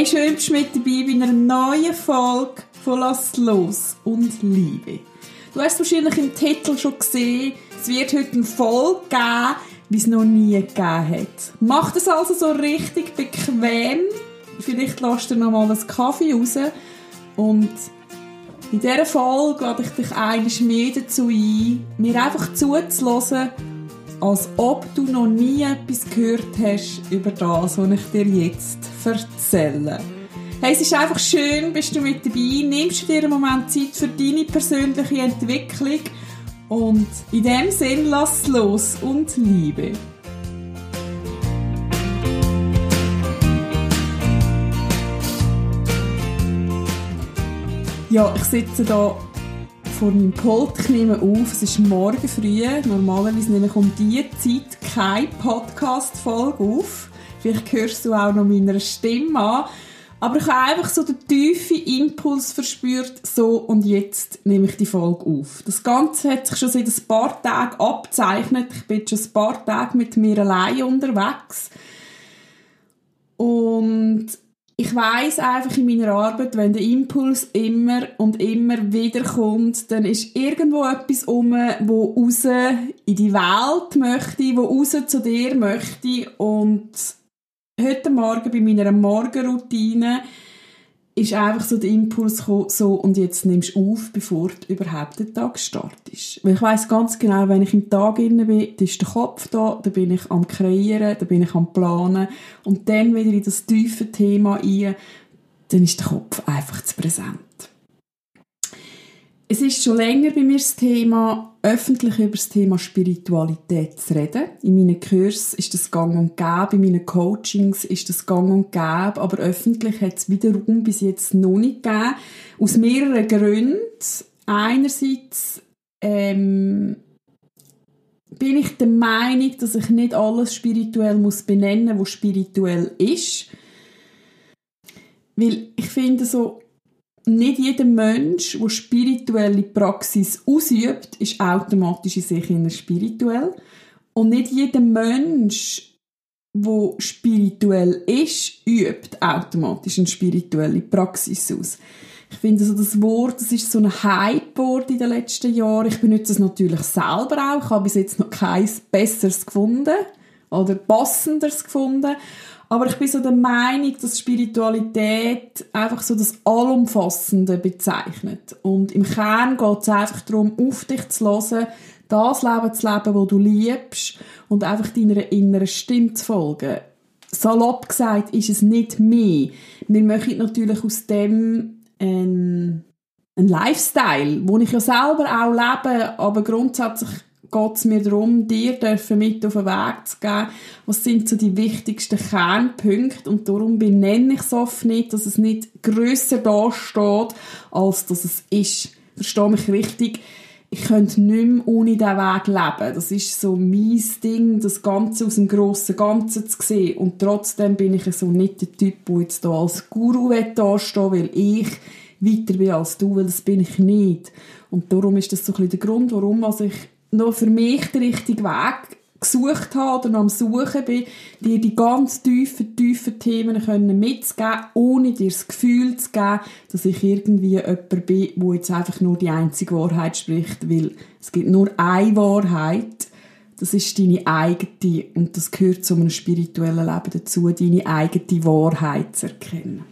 Hey, schön bist du mit dabei bei einer neuen Folge von Lass los und Liebe. Du hast wahrscheinlich im Titel schon gesehen, es wird heute eine Folge geben, wie es noch nie gegeben hat. Mach das also so richtig bequem. Vielleicht lässt du noch mal einen Kaffee raus. Und in dieser Folge lade ich dich eines mehr dazu ein, mir einfach zuzulassen, als ob du noch nie etwas gehört hast über das, was ich dir jetzt erzähle. Hey, es ist einfach schön, bist du mit dabei, nimmst du dir einen Moment Zeit für deine persönliche Entwicklung und in dem Sinn lass los und liebe. Ja, ich sitze da vor meinem Pult, ich nehme auf, es ist morgen früh, normalerweise nehme ich um diese Zeit keine Podcast-Folge auf. Vielleicht hörst du auch noch meiner Stimme an. Aber ich habe einfach so den tiefen Impuls verspürt, so und jetzt nehme ich die Folge auf. Das Ganze hat sich schon seit ein paar Tagen abzeichnet. Ich bin schon ein paar Tage mit mir allein unterwegs. Und ich weiß einfach in meiner Arbeit, wenn der Impuls immer und immer wieder kommt, dann ist irgendwo etwas um, wo raus in die Welt möchte, wo raus zu dir möchte. Und heute Morgen bei meiner Morgenroutine ist einfach so der Impuls gekommen, so und jetzt nimmst du auf, bevor du überhaupt den Tag startest. Weil ich weiß ganz genau, wenn ich im Tag inne bin, dann ist der Kopf da, dann bin ich am Kreieren, dann bin ich am Planen und dann wieder in das tiefe Thema ein, dann ist der Kopf einfach zu präsent. Es ist schon länger bei mir das Thema, öffentlich über das Thema Spiritualität zu reden. In meinen Kursen ist das gang und gäbe, in meinen Coachings ist das gang und gäbe, aber öffentlich hat es wiederum bis jetzt noch nicht gegeben. Aus mehreren Gründen. Einerseits ähm, bin ich der Meinung, dass ich nicht alles spirituell muss benennen, was spirituell ist. Weil ich finde so, nicht jeder Mensch, der spirituelle Praxis ausübt, ist automatisch in sich inner spirituell. Und nicht jeder Mensch, der spirituell ist, übt automatisch eine spirituelle Praxis aus. Ich finde also das Wort, das ist so ein Hype-Wort in den letzten Jahren. Ich benutze es natürlich selber auch. Ich habe bis jetzt noch keins Besseres gefunden oder Passenderes gefunden. Aber ich bin so der Meinung, dass Spiritualität einfach so das Allumfassende bezeichnet. Und im Kern geht es einfach darum, auf dich zu hören, das Leben zu leben, das du liebst und einfach deiner inneren Stimme zu folgen. Salopp gesagt ist es nicht mehr. Wir möchten natürlich aus dem ein, ein Lifestyle, wo ich ja selber auch lebe, aber grundsätzlich geht es mir darum, dir dürfen mit auf den Weg zu geben, was sind so die wichtigsten Kernpunkte und darum benenne ich es oft nicht, dass es nicht grösser dasteht, als dass es ist. Verstehe mich richtig, ich könnte nicht mehr ohne diesen Weg leben. Das ist so mein Ding, das Ganze aus dem grossen Ganzen zu sehen. Und trotzdem bin ich so nicht der Typ, der jetzt hier als Guru dastehen weil ich weiter bin als du, weil das bin ich nicht. Und darum ist das so ein bisschen der Grund, warum also ich noch für mich den richtigen Weg gesucht habe oder noch am Suchen bin, dir die ganz tiefen, tiefen Themen können mitzugeben, ohne dir das Gefühl zu geben, dass ich irgendwie jemand bin, der jetzt einfach nur die einzige Wahrheit spricht, weil es gibt nur eine Wahrheit, das ist deine eigene. Und das gehört zu einem spirituellen Leben dazu, deine eigene Wahrheit zu erkennen.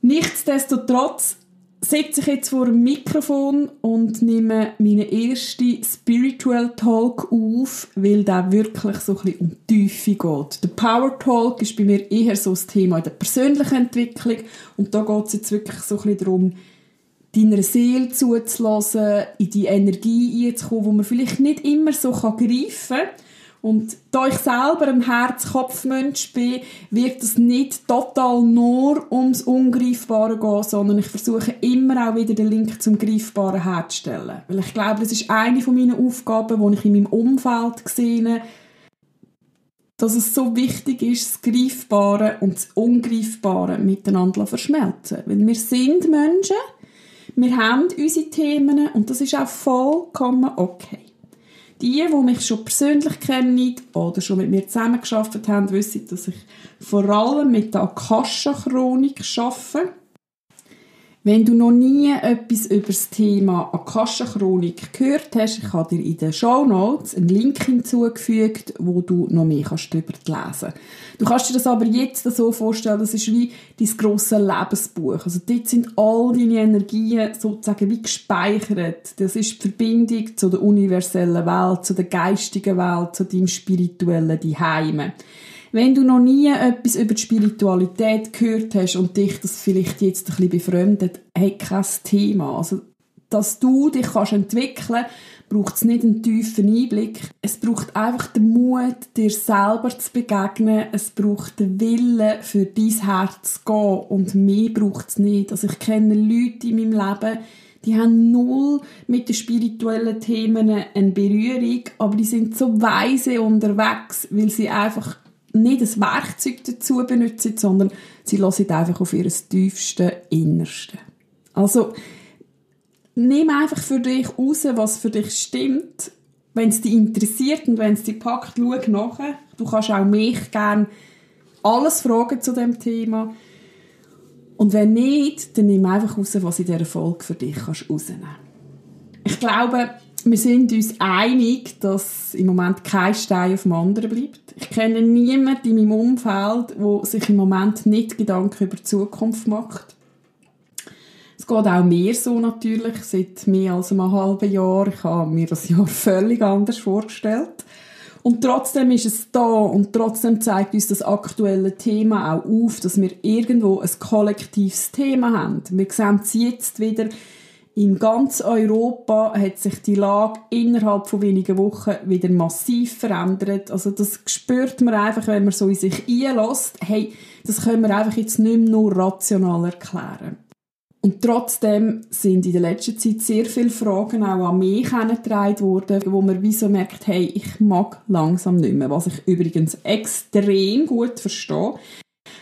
Nichtsdestotrotz sitze ich jetzt vor dem Mikrofon und nehme meinen ersten Spiritual Talk auf, weil der wirklich so ein bisschen um die Tiefe geht. Der Power Talk ist bei mir eher so das Thema der persönlichen Entwicklung und da geht es jetzt wirklich so ein bisschen darum, deiner Seele zuzulassen, in die Energie einzukommen, wo man vielleicht nicht immer so greifen kann, und da ich selber ein Herz-Kopf-Mensch bin, wird es nicht total nur ums Ungreifbare gehen, sondern ich versuche immer auch wieder den Link zum Greifbaren herzustellen. Weil ich glaube, das ist eine von meinen Aufgaben, die ich in meinem Umfeld sehe, dass es so wichtig ist, das Greifbare und das Ungreifbare miteinander verschmelzen. Weil wir sind Menschen, wir haben unsere Themen und das ist auch vollkommen okay. Die, die mich schon persönlich kennen oder schon mit mir zusammengearbeitet haben, wissen, dass ich vor allem mit der Akasha-Chronik arbeite. Wenn du noch nie etwas über das Thema Akasha-Chronik gehört hast, ich habe dir in den Show Notes einen Link hinzugefügt, wo du noch mehr kannst darüber lesen kannst. Du kannst dir das aber jetzt so vorstellen, das ist wie dein grosses Lebensbuch. Also dort sind all deine Energien sozusagen wie gespeichert. Das ist die Verbindung zu der universellen Welt, zu der geistigen Welt, zu deinem spirituellen Heime. Wenn du noch nie etwas über die Spiritualität gehört hast und dich das vielleicht jetzt ein bisschen befremdet, hey, kein Thema. Also, dass du dich kannst entwickeln braucht es nicht einen tiefen Einblick. Es braucht einfach den Mut, dir selber zu begegnen. Es braucht den Willen, für dein Herz zu gehen. Und mehr braucht es nicht. Also ich kenne Leute in meinem Leben, die haben null mit den spirituellen Themen eine Berührung, aber die sind so weise unterwegs, weil sie einfach nicht ein Werkzeug dazu benutzen, sondern sie lassen einfach auf ihr tiefsten Innersten. Also, nimm einfach für dich raus, was für dich stimmt. Wenn es dich interessiert und wenn es dich packt, schau nachher. Du kannst auch mich gerne alles fragen zu dem Thema. Und wenn nicht, dann nimm einfach raus, was in dieser Folge für dich kannst rausnehmen kannst. Ich glaube, wir sind uns einig, dass im Moment kein Stein auf dem anderen bleibt. Ich kenne niemanden in meinem Umfeld, der sich im Moment nicht Gedanken über die Zukunft macht. Es geht auch mir so natürlich, seit mehr als einem halben Jahr. Ich habe mir das Jahr völlig anders vorgestellt. Und trotzdem ist es da und trotzdem zeigt uns das aktuelle Thema auch auf, dass wir irgendwo ein kollektives Thema haben. Wir sehen es jetzt wieder in ganz Europa hat sich die Lage innerhalb von wenigen Wochen wieder massiv verändert. Also das spürt man einfach, wenn man so in sich einlässt. Hey, das können wir einfach jetzt nicht mehr nur rational erklären. Und trotzdem sind in der letzten Zeit sehr viele Fragen auch an mich herangetragen worden, wo man wie so merkt, hey, ich mag langsam nicht mehr. Was ich übrigens extrem gut verstehe.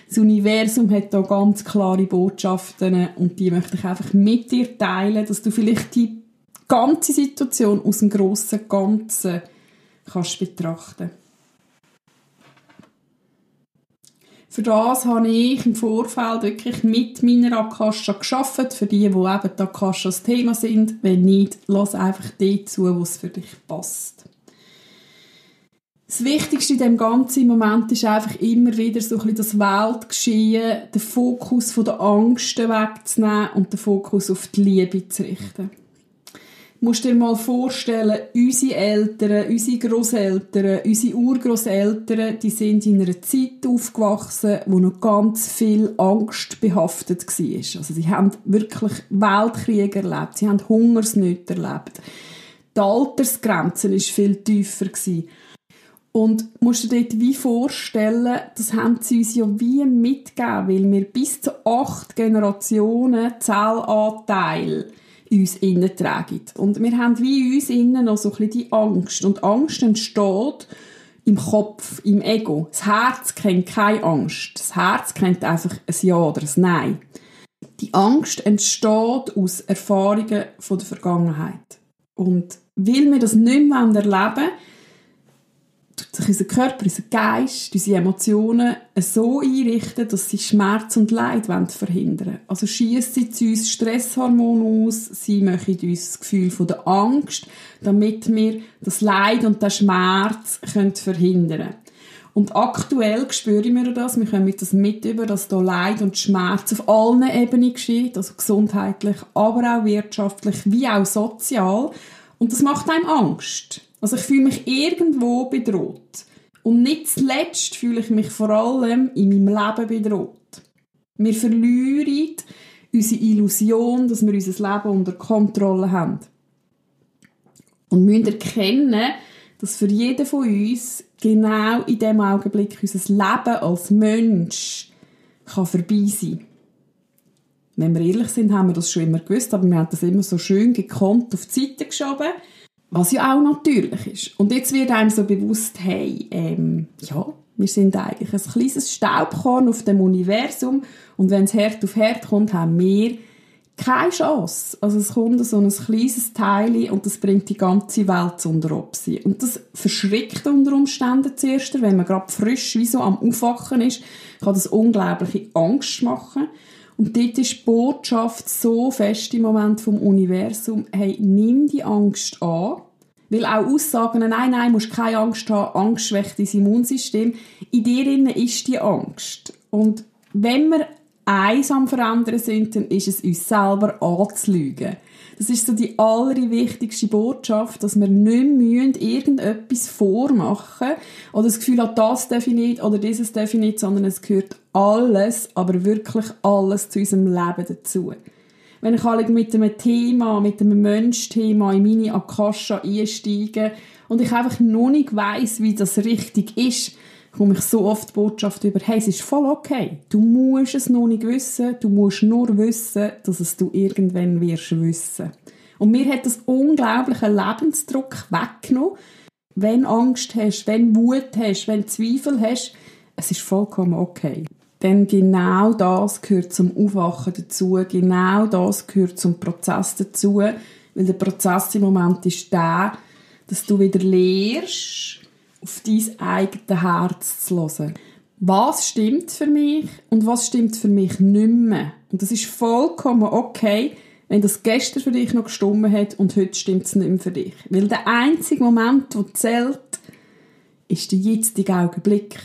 Das Universum hat da ganz klare Botschaften und die möchte ich einfach mit dir teilen, dass du vielleicht die ganze Situation aus dem grossen Ganzen kannst betrachten. Für das habe ich im Vorfeld wirklich mit meiner Akasha geschafft, für die, die eben die Akasha das Thema sind. Wenn nicht, lass einfach dort zu, wo es für dich passt. Das Wichtigste in dem ganzen Moment ist einfach immer wieder so ein bisschen das Weltgeschehen, den Fokus von der Angst wegzunehmen und den Fokus auf die Liebe zu richten. Du musst dir mal vorstellen, unsere Eltern, unsere Großeltern, unsere Urgroßeltern, die sind in einer Zeit aufgewachsen, wo noch ganz viel Angst behaftet war. Also sie haben wirklich Weltkriege erlebt, sie haben Hungersnöte erlebt. Die Altersgrenze war viel tiefer. Gewesen. Und musst du dir dort wie vorstellen, das haben sie uns ja wie mitgegeben, weil wir bis zu acht Generationen Zellanteil uns innen tragen. Und wir haben wie uns innen noch so ein bisschen die Angst. Und Angst entsteht im Kopf, im Ego. Das Herz kennt keine Angst. Das Herz kennt einfach ein Ja oder ein Nein. Die Angst entsteht aus Erfahrungen von der Vergangenheit. Und weil wir das nicht mehr erleben wollen, sich unser Körper, unser Geist, unsere Emotionen so einrichten, dass sie Schmerz und Leid verhindern wollen. Also schießen sie uns Stresshormone aus, sie machen uns das Gefühl von der Angst, damit wir das Leid und den Schmerz können verhindern können. Und aktuell spüren wir das, wir können das mit über, dass da Leid und Schmerz auf allen Ebenen geschieht, also gesundheitlich, aber auch wirtschaftlich, wie auch sozial. Und das macht einem Angst. Also ich fühle mich irgendwo bedroht. Und nicht zuletzt fühle ich mich vor allem in meinem Leben bedroht. Wir verlieren unsere Illusion, dass wir unser Leben unter Kontrolle haben. Und müssen erkennen, dass für jeden von uns genau in dem Augenblick unser Leben als Mensch kann vorbei sein Wenn wir ehrlich sind, haben wir das schon immer gewusst, aber wir haben das immer so schön gekonnt auf die Seite geschoben was ja auch natürlich ist. Und jetzt wird einem so bewusst, hey, ähm, ja, wir sind eigentlich ein kleines Staubkorn auf dem Universum und wenn es Herd auf Herd kommt, haben wir keine Chance. Also es kommt so ein kleines Teil und das bringt die ganze Welt zu Obsi. Und das verschrickt unter Umständen zuerst, wenn man gerade frisch wie so am Aufwachen ist, kann das unglaubliche Angst machen. Und dort ist die Botschaft so fest im Moment vom Universum, hey, nimm die Angst an. Weil auch Aussagen, nein, nein, musst keine Angst haben, Angst schwächt dein Immunsystem. In dir ist die Angst. Und wenn wir eins am Verändern sind, dann ist es uns selber anzulügen. Das ist so die allerwichtigste Botschaft, dass wir nicht müssen irgendetwas vormachen oder das Gefühl haben, das nicht oder dieses nicht, sondern es gehört alles, aber wirklich alles zu unserem Leben dazu. Wenn ich mit einem Thema, mit einem Mensch-Thema in meine Akasha einsteige und ich einfach noch nicht weiss, wie das richtig ist, komme ich so oft die Botschaft über, hey, es ist voll okay. Du musst es noch nicht wissen, du musst nur wissen, dass es du irgendwann wirst wissen. Und mir hat das unglaublichen Lebensdruck weggenommen. Wenn Angst hast, wenn Wut hast, wenn Zweifel hast, es ist vollkommen okay. Denn genau das gehört zum Aufwachen dazu, genau das gehört zum Prozess dazu, weil der Prozess im Moment ist der, dass du wieder lehrst, auf dein eigenes Herz zu hören. Was stimmt für mich und was stimmt für mich nicht mehr? Und das ist vollkommen okay, wenn das gestern für dich noch gestimmt hat und heute stimmt es nicht mehr für dich. Weil der einzige Moment, der zählt, ist der jetzige Augenblick.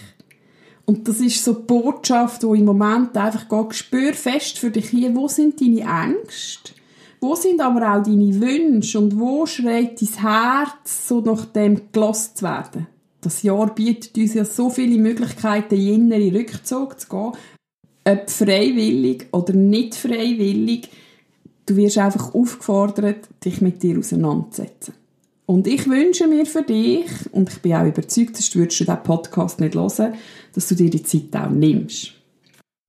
Und das ist so die Botschaft, die im Moment einfach geht, spür fest für dich hier, wo sind deine Ängste? Wo sind aber auch deine Wünsche? Und wo schreit dein Herz, so nach dem gelost zu werden? Das Jahr bietet uns ja so viele Möglichkeiten, in inneren Rückzug zu gehen. Ob freiwillig oder nicht freiwillig, du wirst einfach aufgefordert, dich mit dir auseinanderzusetzen. Und ich wünsche mir für dich, und ich bin auch überzeugt, würdest du diesen Podcast nicht hören, dass du dir die Zeit auch nimmst.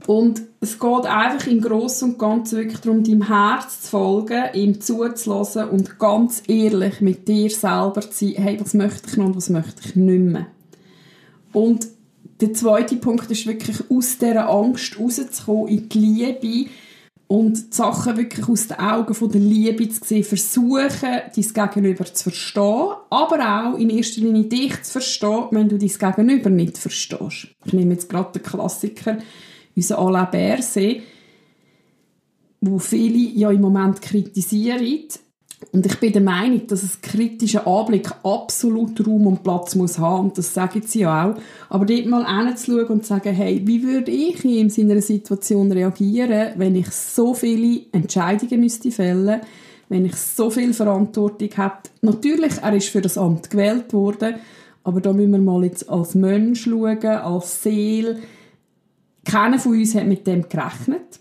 Und es geht einfach im Großen und Ganzen wirklich darum, deinem Herz zu folgen, ihm zuzulassen und ganz ehrlich mit dir selber zu sein, hey, was möchte ich noch und was möchte ich nicht mehr. Und der zweite Punkt ist wirklich, aus dieser Angst rauszukommen in die Liebe und die Sachen wirklich aus den Augen von der Liebe zu sehen, versuchen, dein Gegenüber zu verstehen, aber auch in erster Linie dich zu verstehen, wenn du dein Gegenüber nicht verstehst. Ich nehme jetzt gerade den Klassiker, unser Alain Berset, wo viele ja im Moment kritisieren. Und ich bin der Meinung, dass ein kritischer Anblick absolut Raum und Platz muss haben. Und das sagen sie ja auch. Aber dort mal hinzuschauen und zu sagen, hey, wie würde ich in seiner Situation reagieren, wenn ich so viele Entscheidungen müsste fällen wenn ich so viel Verantwortung habe. Natürlich, er ist für das Amt gewählt worden, aber da müssen wir mal jetzt als Mensch schauen, als Seele, keiner von uns hat mit dem gerechnet.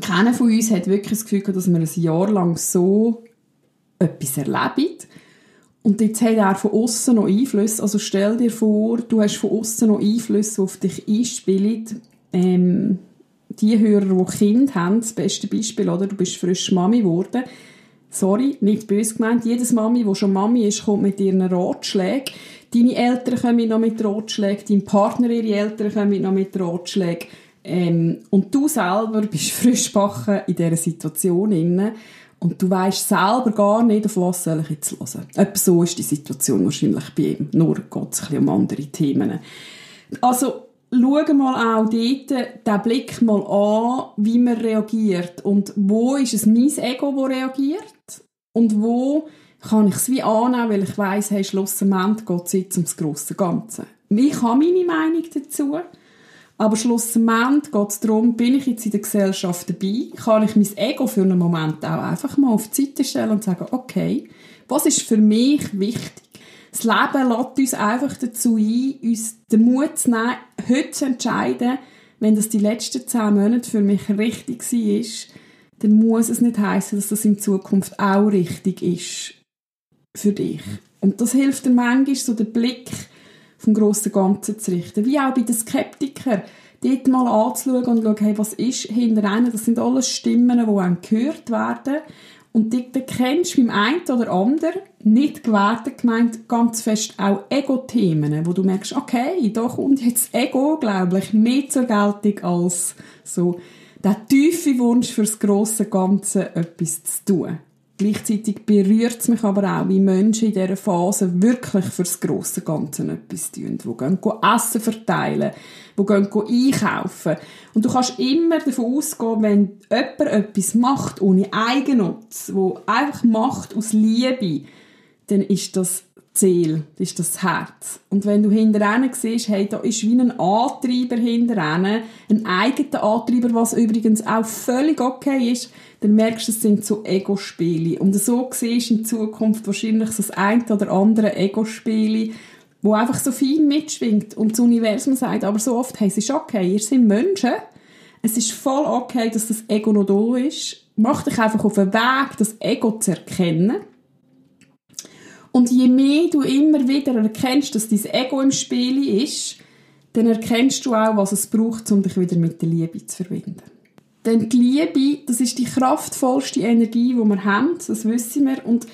Keiner von uns hat wirklich das Gefühl dass wir ein Jahr lang so etwas erleben. Und jetzt hat er von außen noch Einfluss. Also stell dir vor, du hast von außen noch Einfluss, die auf dich einspielen. Ähm, die Hörer, die Kinder haben, das beste Beispiel, oder? Du bist frisch Mami geworden. Sorry, nicht böse gemeint. Jedes Mami, die schon Mami ist, kommt mit ihren Ratschlägen. Deine Eltern kommen noch mit Ratschlägen, dein Partner, ihre Eltern kommen noch mit Ratschlägen. Ähm, und du selber bist frisch backen in dieser Situation inne und du weißt selber gar nicht, auf was soll ich jetzt hören. Etwa so ist die Situation wahrscheinlich bei ihm. Nur geht es um andere Themen. Also, schau mal auch dort den Blick mal an, wie man reagiert und wo ist es mein Ego, das reagiert und wo kann ich es wie annehmen, weil ich weiss, hey, schlussendlich geht es jetzt ums grosse Ganze. Ich habe meine Meinung dazu, aber schlussendlich geht es darum, bin ich jetzt in der Gesellschaft dabei, kann ich mein Ego für einen Moment auch einfach mal auf die Seite stellen und sagen, okay, was ist für mich wichtig? Das Leben lädt uns einfach dazu ein, uns den Mut zu nehmen, heute zu entscheiden, wenn das die letzten zehn Monate für mich richtig war, dann muss es nicht heißen, dass das in Zukunft auch richtig ist für dich. Und das hilft dir manchmal, so den Blick vom grossen Ganzen zu richten. Wie auch bei den Skeptikern. Dort mal anzuschauen und schauen, hey, was ist hinter einem. Das sind alles Stimmen, die einem gehört werden. Und dort kennst du beim einen oder anderen, nicht gewertet gemeint, ganz fest auch Ego-Themen, wo du merkst, okay, da kommt jetzt Ego, glaube ich, mehr zur Geltung als so der tiefe Wunsch für das grosse Ganze etwas zu tun. Gleichzeitig berührt es mich aber auch, wie Menschen in dieser Phase wirklich für das grosse Ganze etwas tun. Die gehen, Essen verteilen, die gehen einkaufen. Und du kannst immer davon ausgehen, wenn jemand etwas macht ohne Eigennutz, wo einfach macht aus Liebe, dann ist das Ziel, das ist das Herz. Und wenn du hinterher siehst, hey, da ist wie ein Antreiber hinterher, ein eigener Antreiber, was übrigens auch völlig okay ist, dann merkst du, es sind so Ego-Spiele. Und so siehst du in Zukunft wahrscheinlich das ein oder andere Ego-Spiele, wo einfach so viel mitschwingt und das Universum sagt aber so oft, hey, es ist okay, ihr seid Menschen, es ist voll okay, dass das Ego noch da ist. Mach dich einfach auf den Weg, das Ego zu erkennen und je mehr du immer wieder erkennst, dass dein Ego im Spiel ist, dann erkennst du auch, was es braucht, um dich wieder mit der Liebe zu verbinden. Denn die Liebe, das ist die kraftvollste Energie, die wir haben, das wissen wir. Und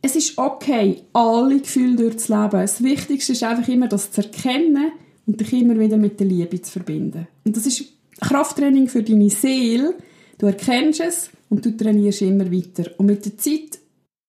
es ist okay, alle Gefühle durchzuleben. Das Wichtigste ist einfach immer, das zu erkennen und dich immer wieder mit der Liebe zu verbinden. Und das ist Krafttraining für deine Seele. Du erkennst es und du trainierst immer weiter. Und mit der Zeit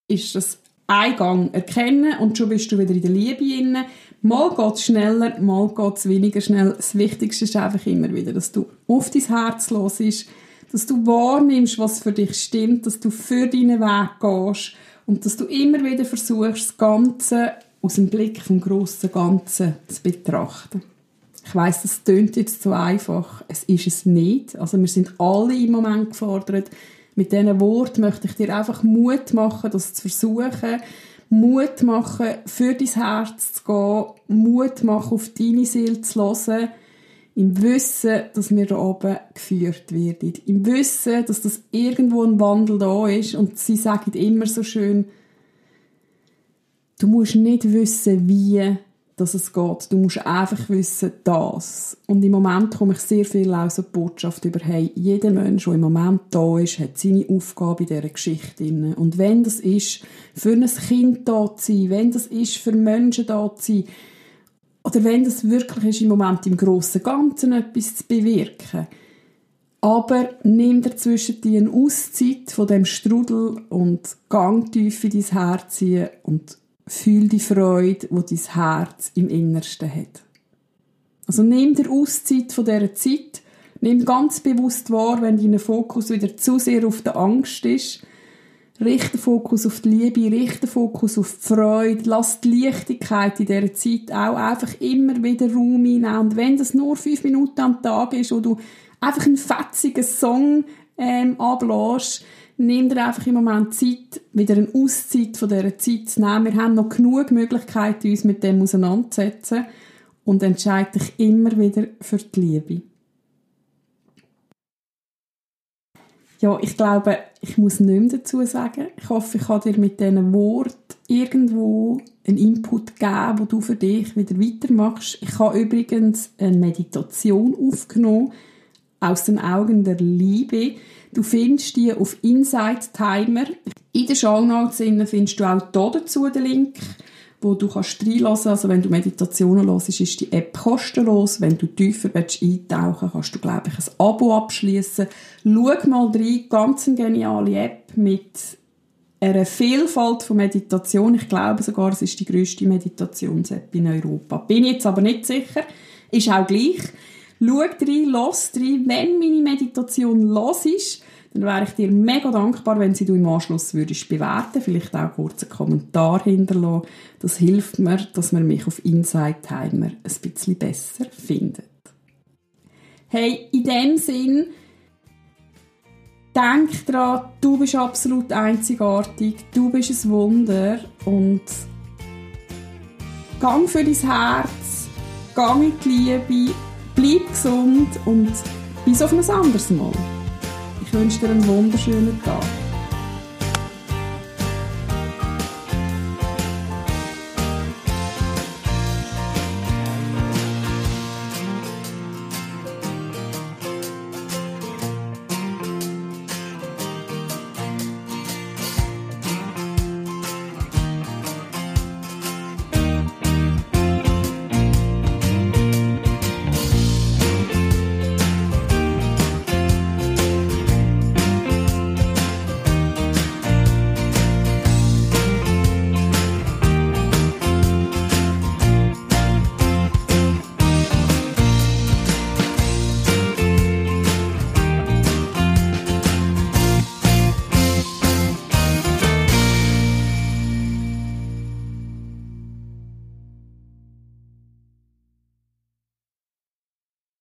ist das einen Gang erkennen und schon bist du wieder in der Liebe inne. Mal geht es schneller, mal geht es weniger schnell. Das Wichtigste ist einfach immer wieder, dass du auf dein Herz los ist, dass du wahrnimmst, was für dich stimmt, dass du für deinen Weg gehst und dass du immer wieder versuchst, das Ganze aus dem Blick vom grossen Ganzen zu betrachten. Ich weiß, das tönt jetzt so einfach. Es ist es nicht. Also wir sind alle im Moment gefordert, mit diesen Worten möchte ich dir einfach Mut machen, das zu versuchen. Mut machen, für dein Herz zu gehen. Mut machen, auf deine Seele zu hören. Im Wissen, dass wir da oben geführt werden. Im Wissen, dass das irgendwo ein Wandel da ist. Und sie sagen immer so schön, du musst nicht wissen, wie dass es geht. Du musst einfach wissen, das. Und im Moment komme ich sehr viel aus die Botschaft über, hey, jeder Mensch, der im Moment da ist, hat seine Aufgabe in dieser Geschichte. Und wenn das ist, für ein Kind da zu sein, wenn das ist, für Menschen da zu sein, oder wenn das wirklich ist, im Moment im grossen Ganzen etwas zu bewirken, aber nimm dazwischen die eine Auszeit von dem Strudel und gang tief in dein Herz und Fühl die Freude, wo dein Herz im Innersten hat. Also nimm dir Auszeit von dieser Zeit, nimm ganz bewusst wahr, wenn dein Fokus wieder zu sehr auf der Angst ist. Richte Fokus auf die Liebe, richte Fokus auf die Freude, lass die Leichtigkeit in dieser Zeit auch einfach immer wieder Raum hinein. Und wenn das nur fünf Minuten am Tag ist, wo du einfach einen fetzigen Song ähm, ablässt, nimm dir einfach im Moment Zeit, wieder eine Auszeit von dieser Zeit zu nehmen. Wir haben noch genug Möglichkeiten, uns mit dem auseinanderzusetzen und entscheide dich immer wieder für die Liebe. Ja, ich glaube, ich muss nichts dazu sagen. Ich hoffe, ich kann dir mit diesen Worten irgendwo einen Input geben, wo du für dich wieder weitermachst. Ich habe übrigens eine Meditation aufgenommen aus den Augen der Liebe. Du findest die auf Insight Timer. In den Shownotes findest du auch hier dazu den Link, wo du kannst reinlassen. Also wenn du Meditationen hörst, ist die App kostenlos. Wenn du tiefer willst eintauchen kannst du, glaube ich, ein Abo abschließen. Schau mal rein, ganz eine geniale App mit einer Vielfalt von Meditation. Ich glaube sogar, es ist die grösste Meditations-App in Europa. Bin jetzt aber nicht sicher. Ist auch gleich. Schau rein, los rein. Wenn meine Meditation los ist, dann wäre ich dir mega dankbar, wenn sie du im Anschluss würdest bewerten, vielleicht auch einen Kommentar hinterlassen. Das hilft mir, dass man mich auf Inside Timer ein bisschen besser findet. Hey, in dem Sinn, denk dran, du bist absolut einzigartig, du bist ein Wunder und gang für dein Herz, gang in die Liebe, bleib gesund und bis auf ein anderes Mal. Ich wünsche dir einen wunderschönen Tag.